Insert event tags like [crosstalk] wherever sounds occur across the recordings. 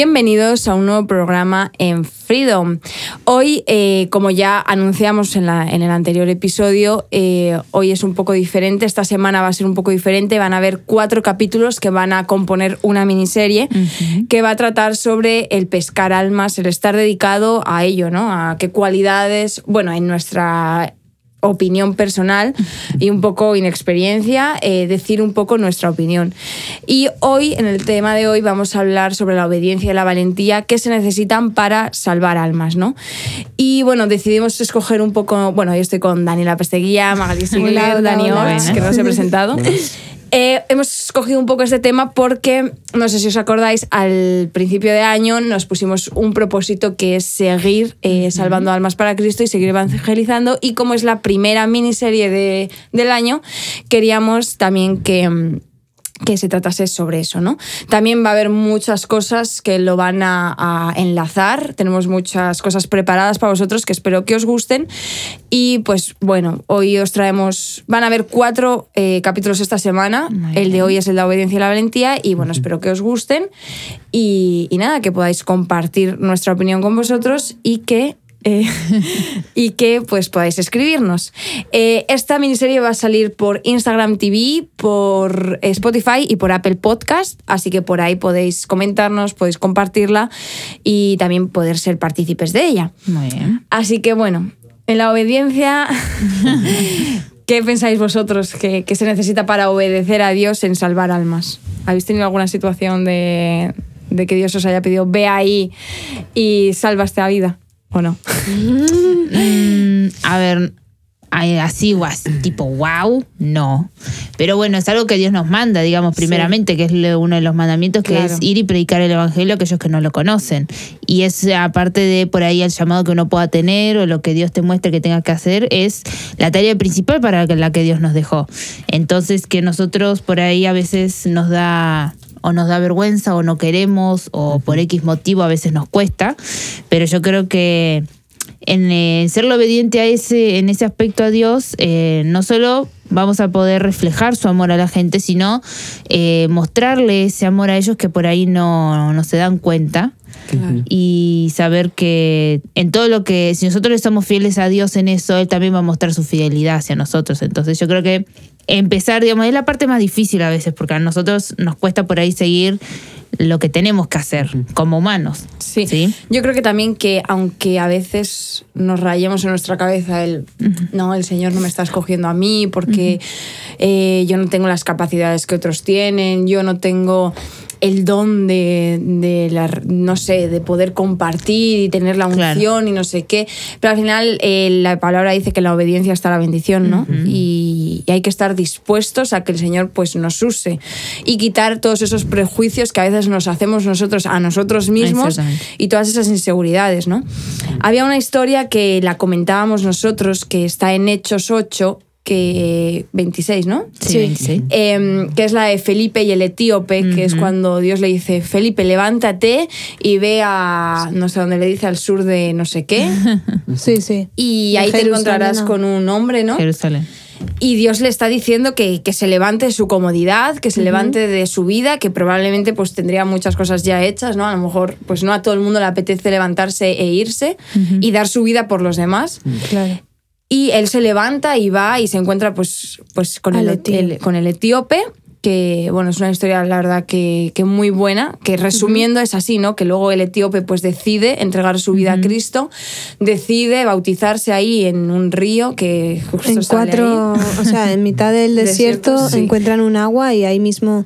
Bienvenidos a un nuevo programa en Freedom. Hoy, eh, como ya anunciamos en, la- en el anterior episodio, eh, hoy es un poco diferente. Esta semana va a ser un poco diferente. Van a haber cuatro capítulos que van a componer una miniserie que va a tratar sobre el pescar almas, el estar dedicado a ello, ¿no? A qué cualidades, bueno, en nuestra opinión personal y un poco inexperiencia, eh, decir un poco nuestra opinión. Y hoy, en el tema de hoy, vamos a hablar sobre la obediencia y la valentía que se necesitan para salvar almas, ¿no? Y bueno, decidimos escoger un poco, bueno, yo estoy con Daniela Pesteguía, Magali Sigler, Dani que no os he presentado. Eh, hemos escogido un poco este tema porque, no sé si os acordáis, al principio de año nos pusimos un propósito que es seguir eh, salvando almas para Cristo y seguir evangelizando. Y como es la primera miniserie de, del año, queríamos también que... que se tratase sobre eso, ¿no? También va a haber muchas cosas que lo van a, a enlazar, tenemos muchas cosas preparadas para vosotros que espero que os gusten. Y pues bueno, hoy os traemos, van a haber cuatro eh, capítulos esta semana, Muy el de hoy es el de la obediencia y la valentía y bueno, espero que os gusten. Y, y nada, que podáis compartir nuestra opinión con vosotros y que eh, [laughs] y que pues podáis escribirnos. Eh, esta miniserie va a salir por Instagram TV, por Spotify y por Apple Podcast, así que por ahí podéis comentarnos, podéis compartirla y también poder ser partícipes de ella. Muy bien. Así que bueno, en la obediencia, [laughs] ¿qué pensáis vosotros que, que se necesita para obedecer a Dios en salvar almas? ¿Habéis tenido alguna situación de, de que Dios os haya pedido, ve ahí y salva esta vida? ¿O no? Mm, a ver, así o así, tipo wow, no. Pero bueno, es algo que Dios nos manda, digamos, primeramente, que es uno de los mandamientos, que Claro. es ir y predicar el evangelio a aquellos que no lo conocen. Y es aparte de por ahí el llamado que uno pueda tener o lo que Dios te muestre que tengas que hacer, es la tarea principal para la que Dios nos dejó. Entonces, que nosotros por ahí a veces nos da o nos da vergüenza o no queremos o por X motivo a veces nos cuesta, pero yo creo que en eh, serle obediente a ese, en ese aspecto a Dios, eh, no solo vamos a poder reflejar su amor a la gente, sino eh, mostrarle ese amor a ellos que por ahí no, no se dan cuenta. Y saber que en todo lo que, si nosotros le somos fieles a Dios en eso, Él también va a mostrar su fidelidad hacia nosotros. Entonces yo creo que empezar, digamos, es la parte más difícil a veces, porque a nosotros nos cuesta por ahí seguir lo que tenemos que hacer como humanos. Sí. ¿Sí? Yo creo que también que aunque a veces nos rayemos en nuestra cabeza el, no, el Señor no me está escogiendo a mí porque eh, yo no tengo las capacidades que otros tienen, yo no tengo el don de, de la, no sé, de poder compartir y tener la unción Claro. y no sé qué. Pero al final eh, la palabra dice que la obediencia está la bendición, ¿no? y, y hay que estar dispuestos a que el Señor pues nos use y quitar todos esos prejuicios que a veces nos hacemos nosotros a nosotros mismos y todas esas inseguridades, ¿no? Había una historia que la comentábamos nosotros, que está en Hechos 8, que 26, ¿no? Sí, sí. Em, que es la de Felipe y el etíope, que es cuando Dios le dice, Felipe, levántate y ve a, no sé dónde le dice, al sur de no sé qué, [laughs] Sí, sí. y ahí te encontrarás ¿no? con un hombre, ¿no? Jerusalén. Y Dios le está diciendo que, que se levante de su comodidad, que se levante de su vida, que probablemente pues tendría muchas cosas ya hechas, ¿no? A lo mejor pues no a todo el mundo le apetece levantarse e irse y dar su vida por los demás. Claro. Y él se levanta y va y se encuentra pues, pues con, el- con el etíope, que bueno, es una historia la verdad que, que muy buena, que resumiendo es así, ¿no? Que luego el etíope pues decide entregar su vida a Cristo, decide bautizarse ahí en un río que justo En sale cuatro, ahí. o sea, en mitad del [laughs] Desierto, desierto, sí. encuentran un agua y ahí mismo.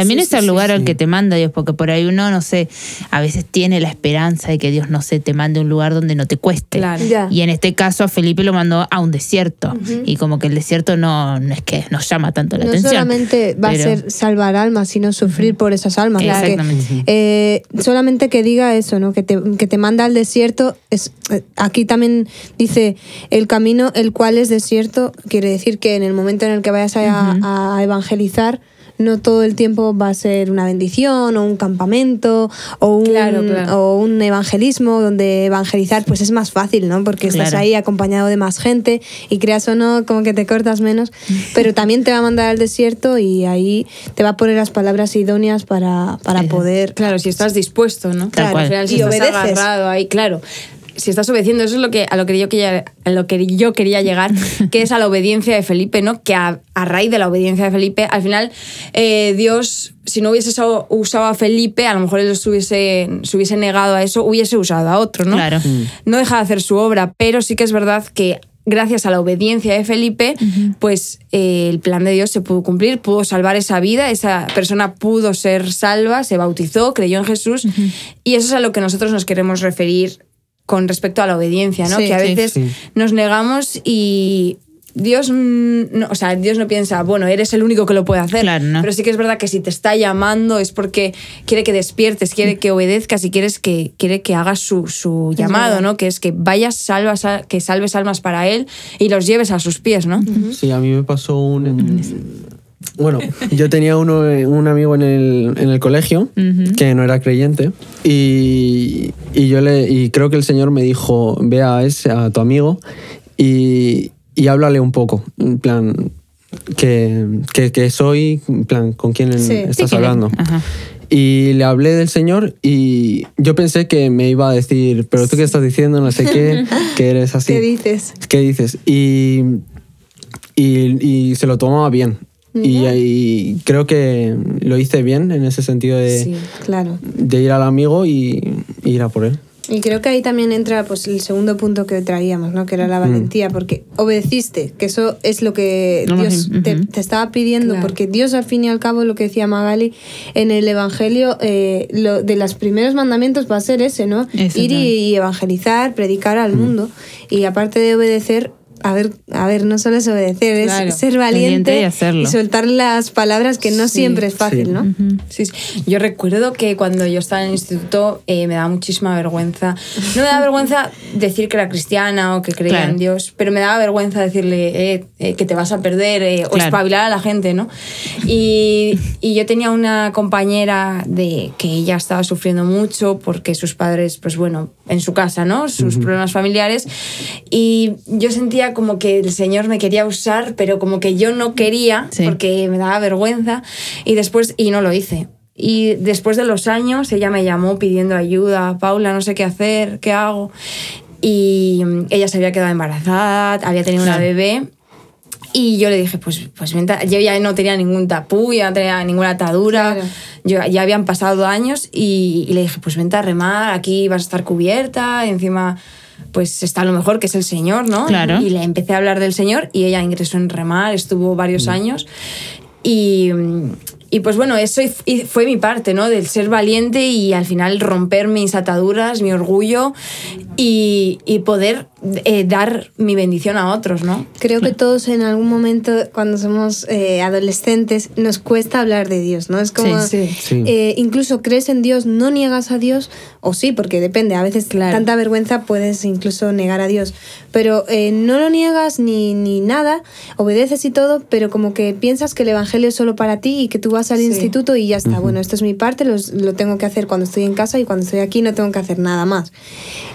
También Sí, es sí, el lugar sí. al que te manda Dios, porque por ahí uno, no sé, a veces tiene la esperanza de que Dios, no sé, te mande a un lugar donde no te cueste. Claro. Y en este caso a Felipe lo mandó a un desierto. Y como que el desierto no, no es que nos llama tanto la No atención. solamente va pero- a ser salvar almas, sino sufrir por esas almas. Exactamente. eh, solamente que diga eso, ¿no? Que te, que te manda al desierto. Es, eh, aquí también dice el camino, el cual es desierto, quiere decir que en el momento en el que vayas a, a evangelizar, no todo el tiempo va a ser una bendición o un campamento o un, Claro, claro. o un evangelismo donde evangelizar pues es más fácil, ¿no? Porque estás Claro. ahí acompañado de más gente y creas o no, como que te cortas menos, pero también te va a mandar al desierto y ahí te va a poner las palabras idóneas para, para poder... Claro, si estás dispuesto, ¿no? Final, si Y estás obedeces. agarrado ahí, claro. Si estás obedeciendo, eso es lo que, a, lo que yo quería, a lo que yo quería llegar, [laughs] que es a la obediencia de Felipe, ¿no? Que a, a raíz de la obediencia de Felipe, al final, eh, Dios, si no hubiese usado, usado a Felipe, a lo mejor él se hubiese, se hubiese negado a eso, hubiese usado a otro, ¿no? Claro. No deja de hacer su obra, pero sí que es verdad que gracias a la obediencia de Felipe, pues eh, el plan de Dios se pudo cumplir, pudo salvar esa vida, esa persona pudo ser salva, se bautizó, creyó en Jesús, y eso es a lo que nosotros nos queremos referir con respecto a la obediencia, ¿no? Sí, que a veces Sí. nos negamos y Dios, no, o sea, Dios no piensa, bueno, eres el único que lo puede hacer. Claro, ¿no? Pero sí que es verdad que si te está llamando es porque quiere que despiertes, quiere que obedezcas y quieres que, quiere que hagas su, su llamado. ¿no? Que es que vayas, salvas, a- que salves almas para Él y los lleves a sus pies, ¿no? Sí, a mí me pasó un... Bueno, yo tenía uno, un amigo en el, en el colegio que no era creyente y, y yo le y creo que el Señor me dijo ve a ese a tu amigo y, y háblale un poco en plan que, que, que soy en plan con quién Sí. estás Sí, hablando Ajá. y le hablé del Señor y yo pensé que me iba a decir pero tú qué estás diciendo no sé qué [laughs] que eres así ¿Qué dices? ¿Qué dices? Y, y, y se lo tomaba bien. Y, y creo que lo hice bien en ese sentido de, Sí. Claro. de ir al amigo y, y ir a por él. Y creo que ahí también entra pues el segundo punto que traíamos, ¿no? Que era la valentía, porque obedeciste, que eso es lo que más Dios te, te estaba pidiendo, Claro. porque Dios al fin y al cabo, lo que decía Magali, en el Evangelio, eh, lo, de los primeros mandamientos va a ser ese, ¿no? Ir y, y evangelizar, predicar al mundo, y aparte de obedecer... A ver, a ver, no solo es obedecer, Claro. es ser Valiente valiente y hacerlo. soltar las palabras que no Sí, siempre es fácil, sí. ¿no? Sí, sí. Yo recuerdo que cuando yo estaba en el instituto eh, me daba muchísima vergüenza. No me daba vergüenza decir que era cristiana o que creía Claro. en Dios, pero me daba vergüenza decirle eh, eh, que te vas a perder eh, o espabilar a la gente, ¿no? Y, y yo tenía una compañera de que ella estaba sufriendo mucho porque sus padres, pues bueno, en su casa, ¿no? Sus problemas familiares. Y yo sentía como que el Señor me quería usar, pero como que yo no quería Sí. porque me daba vergüenza. Y después, y no lo hice. Y después de los años, ella me llamó pidiendo ayuda, Paula, no sé qué hacer, qué hago. Y mm, ella se había quedado embarazada, había tenido una bebé. Y yo le dije, pues, pues yo ya no tenía ningún tapú, ya no tenía ninguna atadura, Claro. yo, ya habían pasado años y, y le dije, pues vente a remar, aquí vas a estar cubierta, y encima pues está lo mejor que es el Señor, ¿no? Claro. Y le empecé a hablar del Señor y ella ingresó en remar, estuvo varios años y, y pues bueno, eso fue mi parte, ¿no? Del ser valiente y al final romper mis ataduras, mi orgullo y, y poder eh, dar mi bendición a otros, ¿no? Creo que todos en algún momento, cuando somos eh, adolescentes, nos cuesta hablar de Dios, ¿no? Es como, Sí, sí. Sí. eh, incluso crees en Dios, no niegas a Dios, o sí, porque depende, a veces Claro. tanta vergüenza puedes incluso negar a Dios, pero eh, no lo niegas ni, ni nada, obedeces y todo, pero como que piensas que el Evangelio es solo para ti y que tú vas al Sí. instituto y ya está, bueno, esto es mi parte, los- lo tengo que hacer cuando estoy en casa y cuando estoy aquí no tengo que hacer nada más.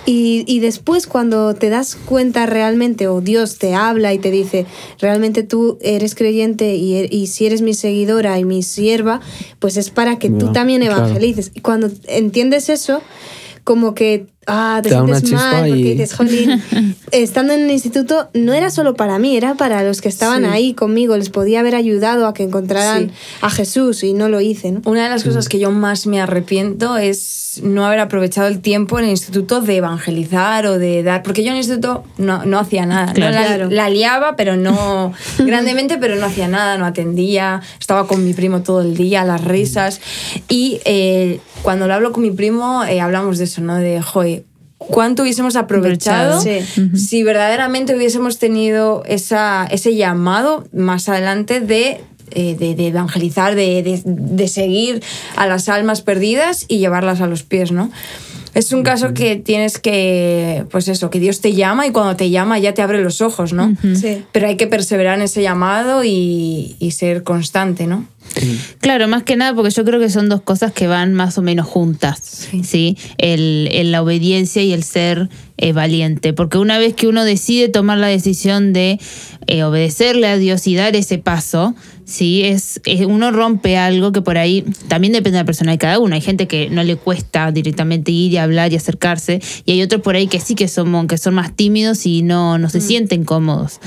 Y, y después cuando te das cuenta realmente o Dios te habla y te dice, realmente tú eres creyente y, e- y si eres mi seguidora y mi sierva, pues es para que tú también claro. evangelices. Y cuando entiendes eso, como que ah, te, Te sientes mal chispa porque y- dices, jolín, [laughs] estando en el instituto no era solo para mí, era para los que estaban Sí. ahí conmigo, les podía haber ayudado a que encontraran Sí. a Jesús y no lo hice, ¿no? Una de las cosas que yo más me arrepiento es no haber aprovechado el tiempo en el instituto de evangelizar o de dar. Porque yo en el instituto no, no hacía nada. ¿no? La, Claro. la liaba, pero no [laughs] grandemente, pero no hacía nada, no atendía. Estaba con mi primo todo el día, las risas. Y eh, cuando lo hablo con mi primo, eh, hablamos de eso, ¿no? De, joder, ¿cuánto hubiésemos aprovechado? Sí. si verdaderamente hubiésemos tenido esa, ese llamado más adelante de, eh, de, de evangelizar, de, de- de seguir a las almas perdidas y llevarlas a los pies, ¿no? Es un caso que tienes que, pues eso, que Dios te llama y cuando te llama ya te abre los ojos, ¿no? Sí. Pero hay que perseverar en ese llamado y, y ser constante, ¿no? Claro, más que nada porque yo creo que son dos cosas que van más o menos juntas, ¿sí? El, el- la obediencia y el ser eh, valiente. Porque una vez que uno decide tomar la decisión de eh, obedecerle a Dios y dar ese paso, ¿sí? Es, es- uno rompe algo que por ahí también depende de la persona de cada uno. Hay gente que no le cuesta directamente ir y hablar y acercarse, y hay otros por ahí que sí que son, que son más tímidos y no, no se sienten cómodos.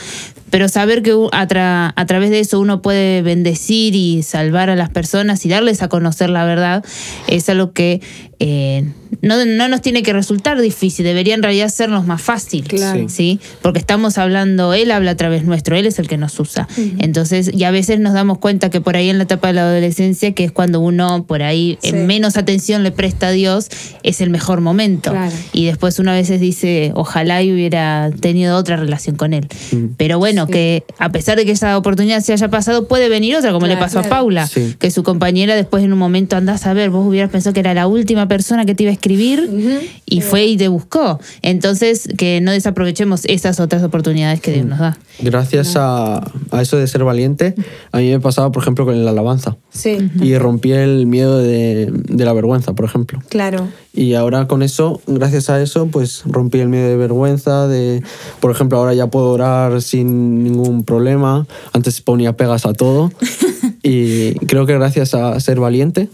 Pero saber que a, tra- a través de eso uno puede bendecir y salvar a las personas y darles a conocer la verdad es algo que eh, no, no nos tiene que resultar difícil, debería en realidad sernos más fácil. Claro. ¿sí? Porque estamos hablando, Él habla a través nuestro, Él es el que nos usa. Entonces, y a veces nos damos cuenta que por ahí en la etapa de la adolescencia, que es cuando uno por ahí menos atención le presta a Dios, es el mejor momento. Claro. Y después uno a veces dice, ojalá y hubiera tenido otra relación con Él. Pero bueno, que a pesar de que esa oportunidad se haya pasado, puede venir otra, como le Claro, pasó a. Paula, Sí. que su compañera después en un momento andás a ver, vos hubieras pensado que era la última persona que te iba a escribir y fue y te buscó. Entonces, que no desaprovechemos esas otras oportunidades que Dios nos da. Gracias a, a eso de ser valiente, a mí me pasaba, por ejemplo, con la alabanza. Sí, Y rompí el miedo de, de la vergüenza, por ejemplo. claro. Y ahora con eso, gracias a eso, pues rompí el miedo de vergüenza, de, por ejemplo, ahora ya puedo orar sin ningún problema. Antes ponía pegas a todo. [laughs] y creo que gracias a ser valiente,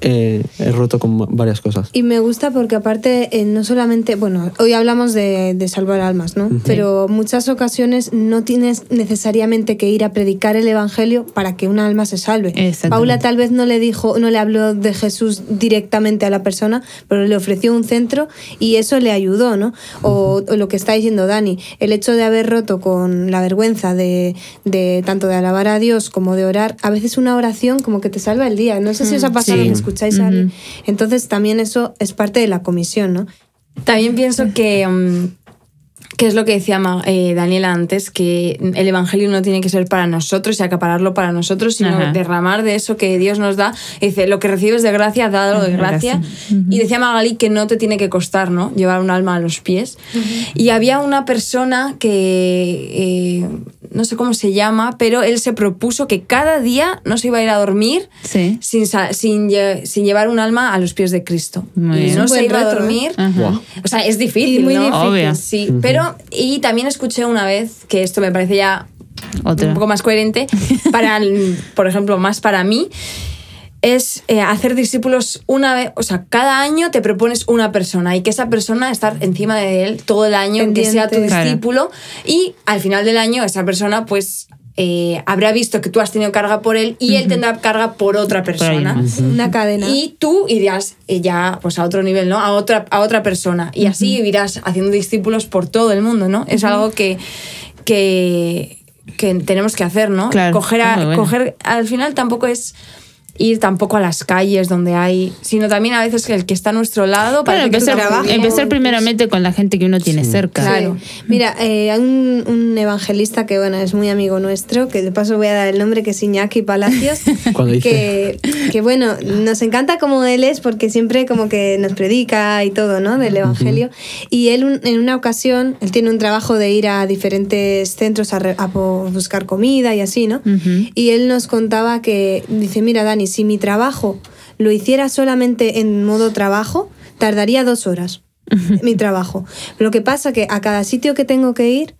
eh, he roto con varias cosas. Y me gusta porque aparte, eh, no solamente, bueno, hoy hablamos de, de salvar almas, ¿no? Pero muchas ocasiones no tienes necesariamente que ir a predicar el Evangelio para que un alma se salve. Paula tal vez no le dijo, no le habló de Jesús directamente a la persona, pero le ofreció un centro y eso le ayudó, ¿no? O, o lo que está diciendo Dani, el hecho de haber roto con la vergüenza de, de tanto de alabar a Dios como de orar, a veces una oración como que te salva el día. No sé si os ha pasado Sí. Escucháis a alguien. Entonces también eso es parte de la comisión, ¿no? También pienso que, mm, que es lo que decía eh, Daniela antes, que el Evangelio no tiene que ser para nosotros y acapararlo para nosotros, sino Ajá. derramar de eso que Dios nos da. Dice, lo que recibes de gracia, dado de gracia. Y decía Magali que no te tiene que costar, ¿no? Llevar un alma a los pies. Y había una persona que, eh, no sé cómo se llama, pero él se propuso que cada día no se iba a ir a dormir Sí. sin, sin, lle- sin llevar un alma a los pies de Cristo. Muy y bien. no se iba a ¿eh? dormir. Ajá. O sea, es difícil, Y muy ¿no? difícil. Obvio. Sí, pero y también escuché una vez que esto me parece ya Otra. un poco más coherente [laughs] para, el- por ejemplo, más para mí es eh, hacer discípulos una vez, o sea, cada año te propones una persona y que esa persona estar encima de él todo el año, que sea tu. Claro. discípulo y al final del año esa persona pues eh, habrá visto que tú has tenido carga por él y él tendrá carga por otra persona. Una cadena. Y tú irás eh, ya pues a otro nivel, ¿no? A otra, a otra persona. Y así irás haciendo discípulos por todo el mundo, ¿no? Es algo que, que, que tenemos que hacer, ¿no? Claro, coger, a- bueno. coger, al final tampoco es ir tampoco a las calles donde hay, sino también a veces que el que está a nuestro lado para Bueno, empezar, empezar primeramente con la gente que uno tiene cerca. Claro. Sí. Mira, eh, hay un, un evangelista que bueno es muy amigo nuestro, que de paso voy a dar el nombre, que es Iñaki Palacios, [laughs] Cuando dice- que, que bueno, nos encanta como él es porque siempre como que nos predica y todo, ¿no? Del evangelio. Y él un- en una ocasión, él tiene un trabajo de ir a diferentes centros a, re- a buscar comida y así, ¿no? Ujú. Y él nos contaba que, dice, mira Dani, si mi trabajo lo hiciera solamente en modo trabajo, tardaría dos horas mi trabajo. Lo que pasa que a cada sitio que tengo que ir,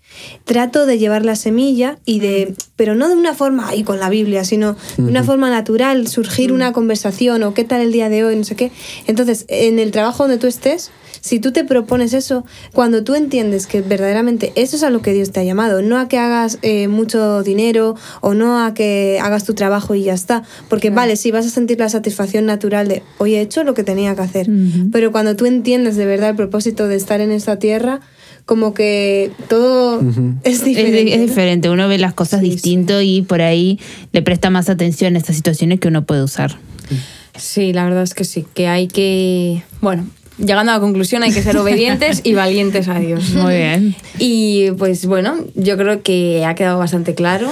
trato de llevar la semilla y de, pero no de una forma ahí con la Biblia, sino de una forma natural, surgir una conversación o qué tal el día de hoy, no sé qué. Entonces, en el trabajo donde tú estés, si tú te propones eso, cuando tú entiendes que verdaderamente eso es a lo que Dios te ha llamado, no a que hagas eh, mucho dinero o no a que hagas tu trabajo y ya está, porque vale, sí vas a sentir la satisfacción natural de, hoy he hecho lo que tenía que hacer, pero cuando tú entiendes de verdad el propósito de estar en esta tierra, como que todo [laughs] es Es, diferente. di- es diferente, uno ve las cosas Sí, distinto y por ahí le presta más atención a estas situaciones que uno puede usar. Sí, la verdad es que sí, que hay que, bueno, llegando a la conclusión hay que ser obedientes y valientes a Dios. Muy bien. Y pues bueno, yo creo que ha quedado bastante claro.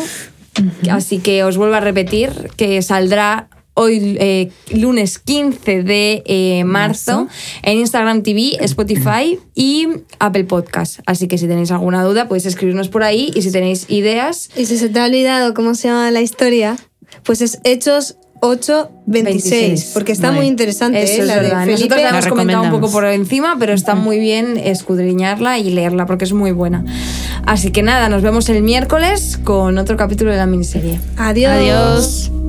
Así que os vuelvo a repetir que saldrá hoy eh, lunes 15 de eh, marzo, Marzo. en Instagram TV, Spotify y Apple Podcast. Así que si tenéis alguna duda podéis escribirnos por ahí y si tenéis ideas, Y si se te ha olvidado cómo se llama la historia, Pues es Hechos 8, 26, 26. porque está Muy interesante. Eso ¿eh? es La de verdad. Felipe. Nosotros la hemos La comentado un poco por encima, pero está muy bien escudriñarla y leerla porque es muy buena. Así que nada, nos vemos el miércoles con otro capítulo de la miniserie. Adiós. Adiós.